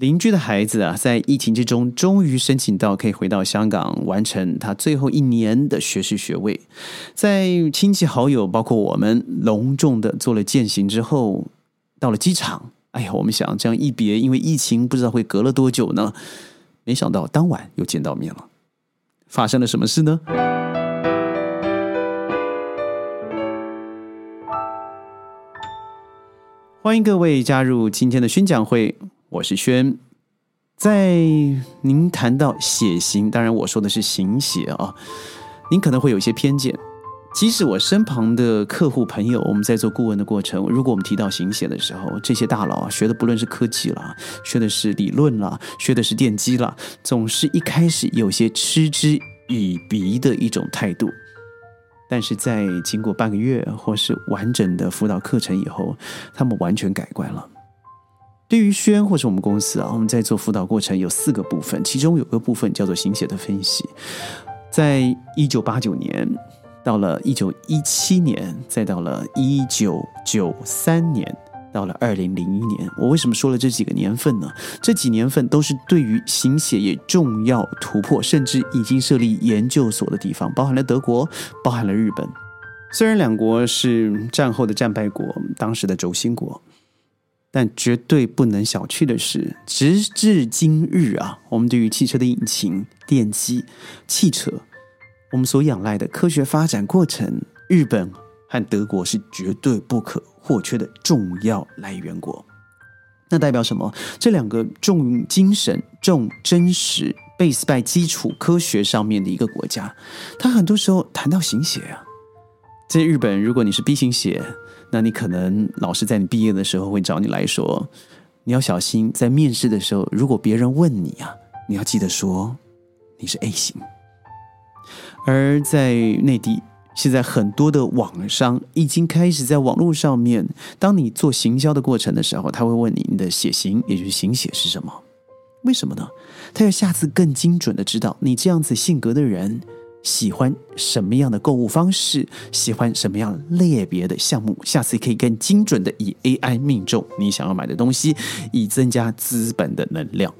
邻居的孩子啊，在疫情之中，终于申请到可以回到香港，完成他最后一年的学士学位。在亲戚好友，包括我们，隆重的做了践行之后，到了机场。哎呀，我们想这样一别，因为疫情不知道会隔了多久呢？没想到当晚又见到面了。发生了什么事呢？欢迎各位加入今天的宣讲会。我是轩，在您谈到血型，当然我说的是行血啊，您可能会有一些偏见。即使我身旁的客户朋友，我们在做顾问的过程，如果我们提到行血的时候，这些大佬啊，学的不论是科技啦，学的是理论啦，学的是电机啦，总是一开始有些嗤之以鼻的一种态度。但是在经过半个月或是完整的辅导课程以后，他们完全改观了。对于轩或者我们公司啊，我们在做辅导过程有四个部分，其中有个部分叫做行写的分析。在一九八九年，到了一九一七年，再到了一九九三年，到了二零零一年。我为什么说了这几个年份呢？这几年份都是对于行写业重要突破，甚至已经设立研究所的地方，包含了德国，包含了日本。虽然两国是战后的战败国，当时的轴心国。但绝对不能小觑的是，直至今日啊，我们对于汽车的引擎、电机、汽车，我们所仰赖的科学发展过程，日本和德国是绝对不可或缺的重要来源国。那代表什么？这两个重精神、重真实、base 在基础科学上面的一个国家，他很多时候谈到行血啊，在日本，如果你是 B 型血。那你可能老师在你毕业的时候会找你来说，你要小心在面试的时候，如果别人问你啊，你要记得说你是 A 型。而在内地，现在很多的网商已经开始在网络上面，当你做行销的过程的时候，他会问你你的血型，也就是型血是什么？为什么呢？他要下次更精准的知道你这样子性格的人。喜欢什么样的购物方式？喜欢什么样类别的项目？下次可以更精准的以 AI 命中你想要买的东西，以增加资本的能量。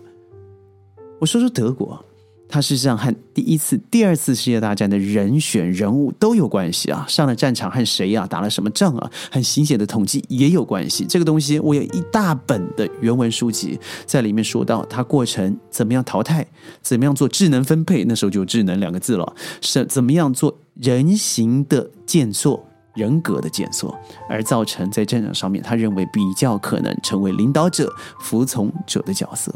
我说说德国。它事实上和第一次、第二次世界大战的人选人物都有关系啊！上了战场和谁啊，打了什么仗啊，和行写的统计也有关系。这个东西我有一大本的原文书籍，在里面说到它过程怎么样淘汰，怎么样做智能分配，那时候就有智能两个字了，是怎么样做人形的建塑、人格的建塑，而造成在战场上面，他认为比较可能成为领导者、服从者的角色。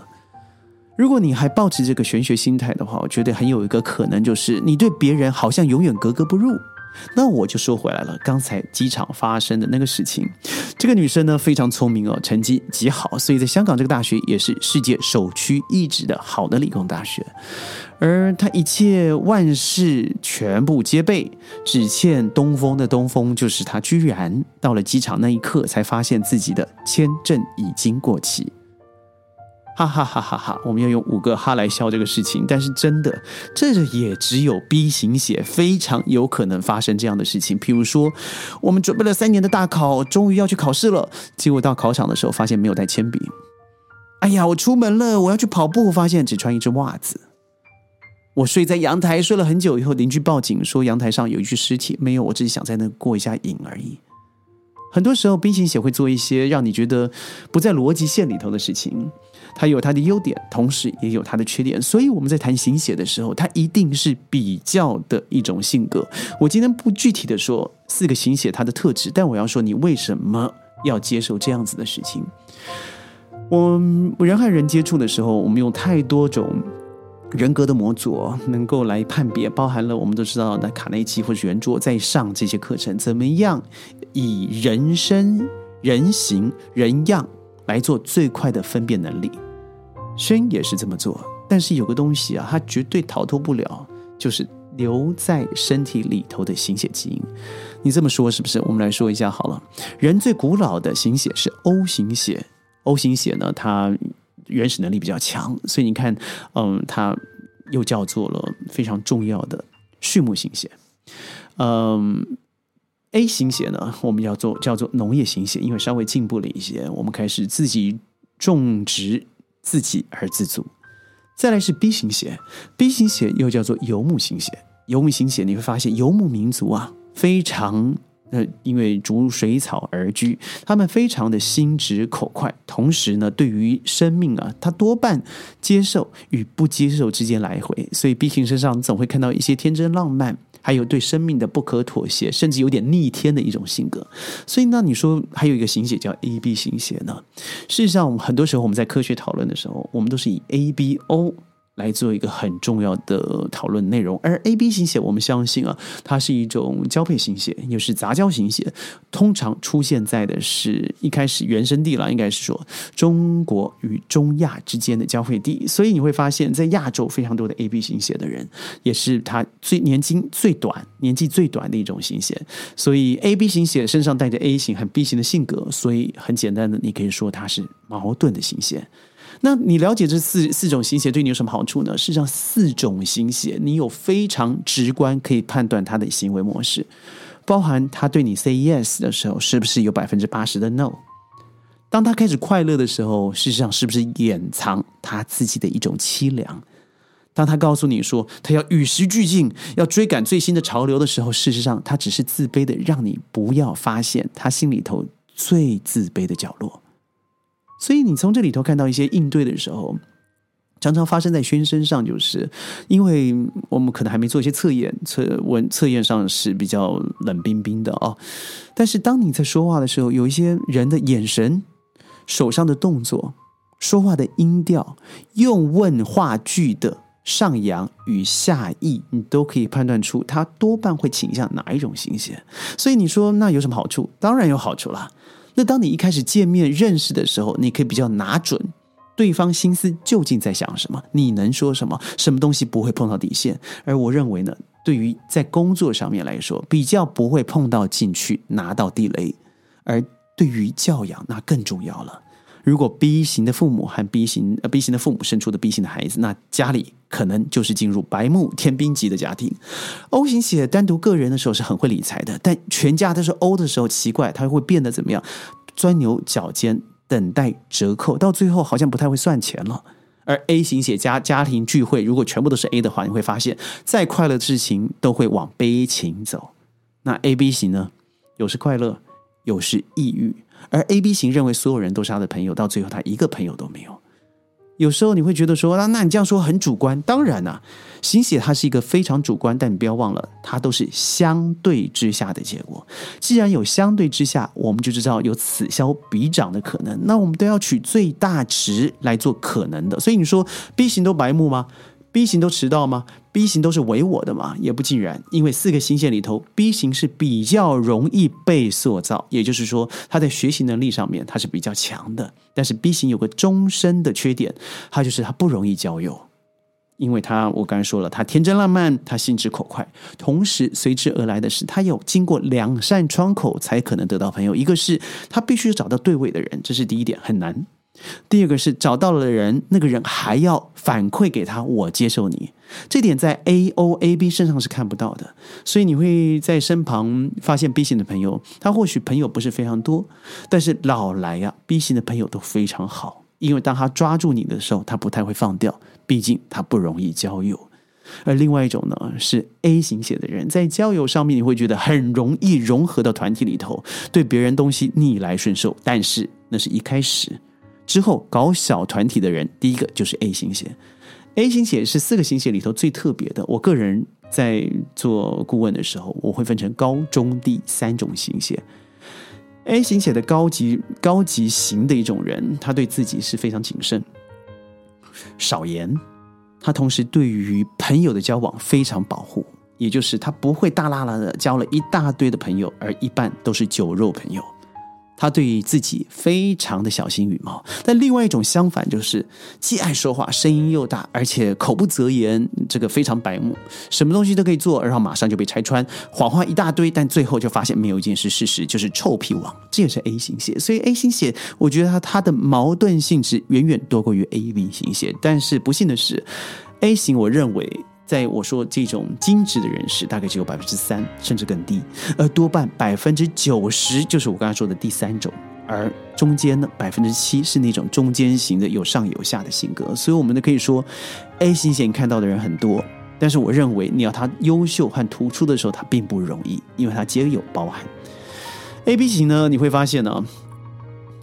如果你还保持这个玄学心态的话，我觉得很有一个可能就是你对别人好像永远格格不入。那我就说回来了，刚才机场发生的那个事情，这个女生呢非常聪明哦，成绩极好，所以在香港这个大学也是世界首屈一指的好的理工大学。而她一切万事全部皆备，只欠东风的东风就是她居然到了机场那一刻才发现自己的签证已经过期。哈哈哈哈哈！我们要用五个哈来笑这个事情，但是真的，这也只有 B 型血非常有可能发生这样的事情。譬如说，我们准备了三年的大考，终于要去考试了，结果到考场的时候发现没有带铅笔。哎呀，我出门了，我要去跑步，发现只穿一只袜子。我睡在阳台睡了很久以后，邻居报警说阳台上有一具尸体。没有，我只是想在那过一下瘾而已。很多时候，B 型血会做一些让你觉得不在逻辑线里头的事情。它有它的优点，同时也有它的缺点。所以我们在谈形写的时候，它一定是比较的一种性格。我今天不具体的说四个形写它的特质，但我要说你为什么要接受这样子的事情。我人和人接触的时候，我们用太多种人格的模组能够来判别，包含了我们都知道的卡内基或者圆桌在上这些课程，怎么样以人生、人形、人样来做最快的分辨能力。轩也是这么做，但是有个东西啊，它绝对逃脱不了，就是留在身体里头的形血基因。你这么说是不是？我们来说一下好了。人最古老的形血是 O 型血，O 型血呢，它原始能力比较强，所以你看，嗯，它又叫做了非常重要的畜牧型血。嗯，A 型血呢，我们叫做叫做农业型血，因为稍微进步了一些，我们开始自己种植。自给而自足。再来是 B 型血，B 型血又叫做游牧型血。游牧型血你会发现，游牧民族啊，非常。呃，因为逐水草而居，他们非常的心直口快，同时呢，对于生命啊，他多半接受与不接受之间来回。所以 B 型身上总会看到一些天真浪漫，还有对生命的不可妥协，甚至有点逆天的一种性格。所以那你说还有一个型血叫 AB 型血呢？事实上，很多时候我们在科学讨论的时候，我们都是以 A、B、O。来做一个很重要的讨论内容，而 A B 型血，我们相信啊，它是一种交配型血，又是杂交型血，通常出现在的是一开始原生地了，应该是说中国与中亚之间的交汇地，所以你会发现在亚洲非常多的 A B 型血的人，也是他最年轻最短、年纪最短的一种型血，所以 A B 型血身上带着 A 型和 B 型的性格，所以很简单的，你可以说它是矛盾的型血。那你了解这四四种型血对你有什么好处呢？事实上，四种型血你有非常直观可以判断他的行为模式，包含他对你 say yes 的时候，是不是有百分之八十的 no？当他开始快乐的时候，事实上是不是掩藏他自己的一种凄凉？当他告诉你说他要与时俱进，要追赶最新的潮流的时候，事实上他只是自卑的，让你不要发现他心里头最自卑的角落。所以你从这里头看到一些应对的时候，常常发生在宣身上，就是因为我们可能还没做一些测验，测问测验上是比较冷冰冰的哦。但是当你在说话的时候，有一些人的眼神、手上的动作、说话的音调、用问话句的上扬与下意，你都可以判断出他多半会倾向哪一种形象。所以你说那有什么好处？当然有好处啦。那当你一开始见面认识的时候，你可以比较拿准对方心思究竟在想什么，你能说什么，什么东西不会碰到底线。而我认为呢，对于在工作上面来说，比较不会碰到进去拿到地雷，而对于教养那更重要了。如果 B 型的父母和 B 型呃 B 型的父母生出的 B 型的孩子，那家里可能就是进入白木天兵级的家庭。O 型血单独个人的时候是很会理财的，但全家都是 O 的时候，奇怪他会变得怎么样？钻牛角尖，等待折扣，到最后好像不太会算钱了。而 A 型血家家庭聚会，如果全部都是 A 的话，你会发现再快乐的事情都会往悲情走。那 A B 型呢？有时快乐，有时抑郁。而 A B 型认为所有人都是他的朋友，到最后他一个朋友都没有。有时候你会觉得说，那那你这样说很主观。当然啊，型血它是一个非常主观，但你不要忘了，它都是相对之下的结果。既然有相对之下，我们就知道有此消彼长的可能。那我们都要取最大值来做可能的。所以你说 B 型都白目吗？B 型都迟到吗？B 型都是唯我的吗？也不尽然，因为四个星线里头，B 型是比较容易被塑造，也就是说，他在学习能力上面他是比较强的。但是 B 型有个终身的缺点，他就是他不容易交友，因为他我刚才说了，他天真浪漫，他心直口快，同时随之而来的是，他有经过两扇窗口才可能得到朋友，一个是他必须找到对位的人，这是第一点，很难。第二个是找到了人，那个人还要反馈给他，我接受你。这点在 A O A B 身上是看不到的，所以你会在身旁发现 B 型的朋友，他或许朋友不是非常多，但是老来呀，B 型的朋友都非常好，因为当他抓住你的时候，他不太会放掉，毕竟他不容易交友。而另外一种呢，是 A 型血的人，在交友上面你会觉得很容易融合到团体里头，对别人东西逆来顺受，但是那是一开始。之后搞小团体的人，第一个就是 A 型血。A 型血是四个型血里头最特别的。我个人在做顾问的时候，我会分成高中低三种型血。A 型血的高级高级型的一种人，他对自己是非常谨慎、少言。他同时对于朋友的交往非常保护，也就是他不会大拉拉的交了一大堆的朋友，而一半都是酒肉朋友。他对自己非常的小心羽毛，但另外一种相反就是既爱说话，声音又大，而且口不择言，这个非常白目，什么东西都可以做，然后马上就被拆穿，谎话一大堆，但最后就发现没有一件事事实，就是臭屁王，这也是 A 型血。所以 A 型血，我觉得他他的矛盾性质远远多过于 A B 型血。但是不幸的是，A 型我认为。在我说这种精致的人士，大概只有百分之三，甚至更低，而多半百分之九十就是我刚才说的第三种。而中间呢，百分之七是那种中间型的，有上有下的性格。所以，我们呢可以说，A 型血看到的人很多，但是我认为你要他优秀和突出的时候，他并不容易，因为他皆有包含。A B 型呢，你会发现呢，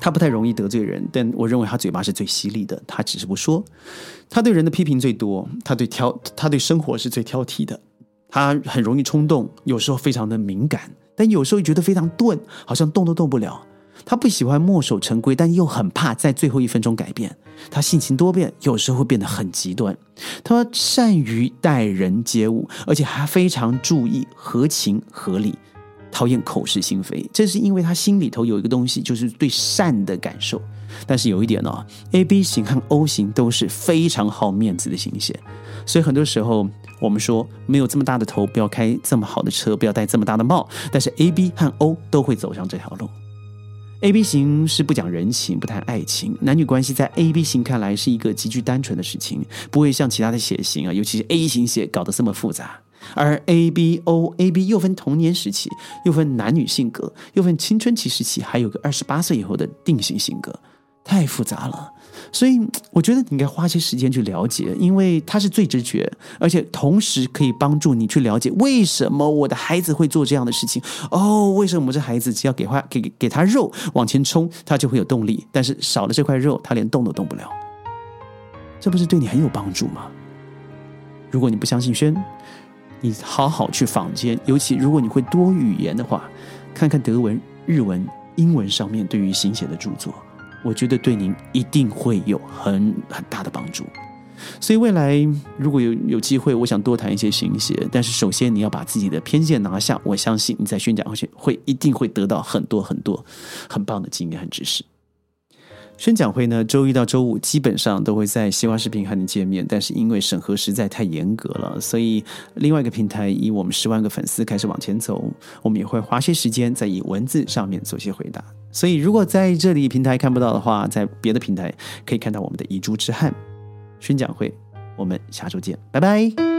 他不太容易得罪人，但我认为他嘴巴是最犀利的，他只是不说。他对人的批评最多，他对挑，他对生活是最挑剔的。他很容易冲动，有时候非常的敏感，但有时候又觉得非常钝，好像动都动不了。他不喜欢墨守成规，但又很怕在最后一分钟改变。他性情多变，有时候会变得很极端。他善于待人接物，而且还非常注意合情合理，讨厌口是心非。这是因为他心里头有一个东西，就是对善的感受。但是有一点哦，A、B 型和 O 型都是非常好面子的型血，所以很多时候我们说没有这么大的头，不要开这么好的车，不要戴这么大的帽。但是 A、B 和 O 都会走上这条路。A、B 型是不讲人情，不谈爱情，男女关系在 A、B 型看来是一个极具单纯的事情，不会像其他的血型啊，尤其是 A 型血搞得这么复杂。而 A、B、O、A、B 又分童年时期，又分男女性格，又分青春期时期，还有个二十八岁以后的定型性格。太复杂了，所以我觉得你应该花些时间去了解，因为它是最直觉，而且同时可以帮助你去了解为什么我的孩子会做这样的事情。哦，为什么我这孩子只要给话给给他肉往前冲，他就会有动力，但是少了这块肉，他连动都动不了。这不是对你很有帮助吗？如果你不相信轩，你好好去坊间，尤其如果你会多语言的话，看看德文、日文、英文上面对于行写的著作。我觉得对您一定会有很很大的帮助，所以未来如果有有机会，我想多谈一些行写。但是首先你要把自己的偏见拿下，我相信你在宣讲会会一定会得到很多很多很棒的经验和知识。宣讲会呢，周一到周五基本上都会在西瓜视频和你见面，但是因为审核实在太严格了，所以另外一个平台以我们十万个粉丝开始往前走，我们也会花些时间在以文字上面做些回答。所以如果在这里平台看不到的话，在别的平台可以看到我们的遗珠之憾宣讲会。我们下周见，拜拜。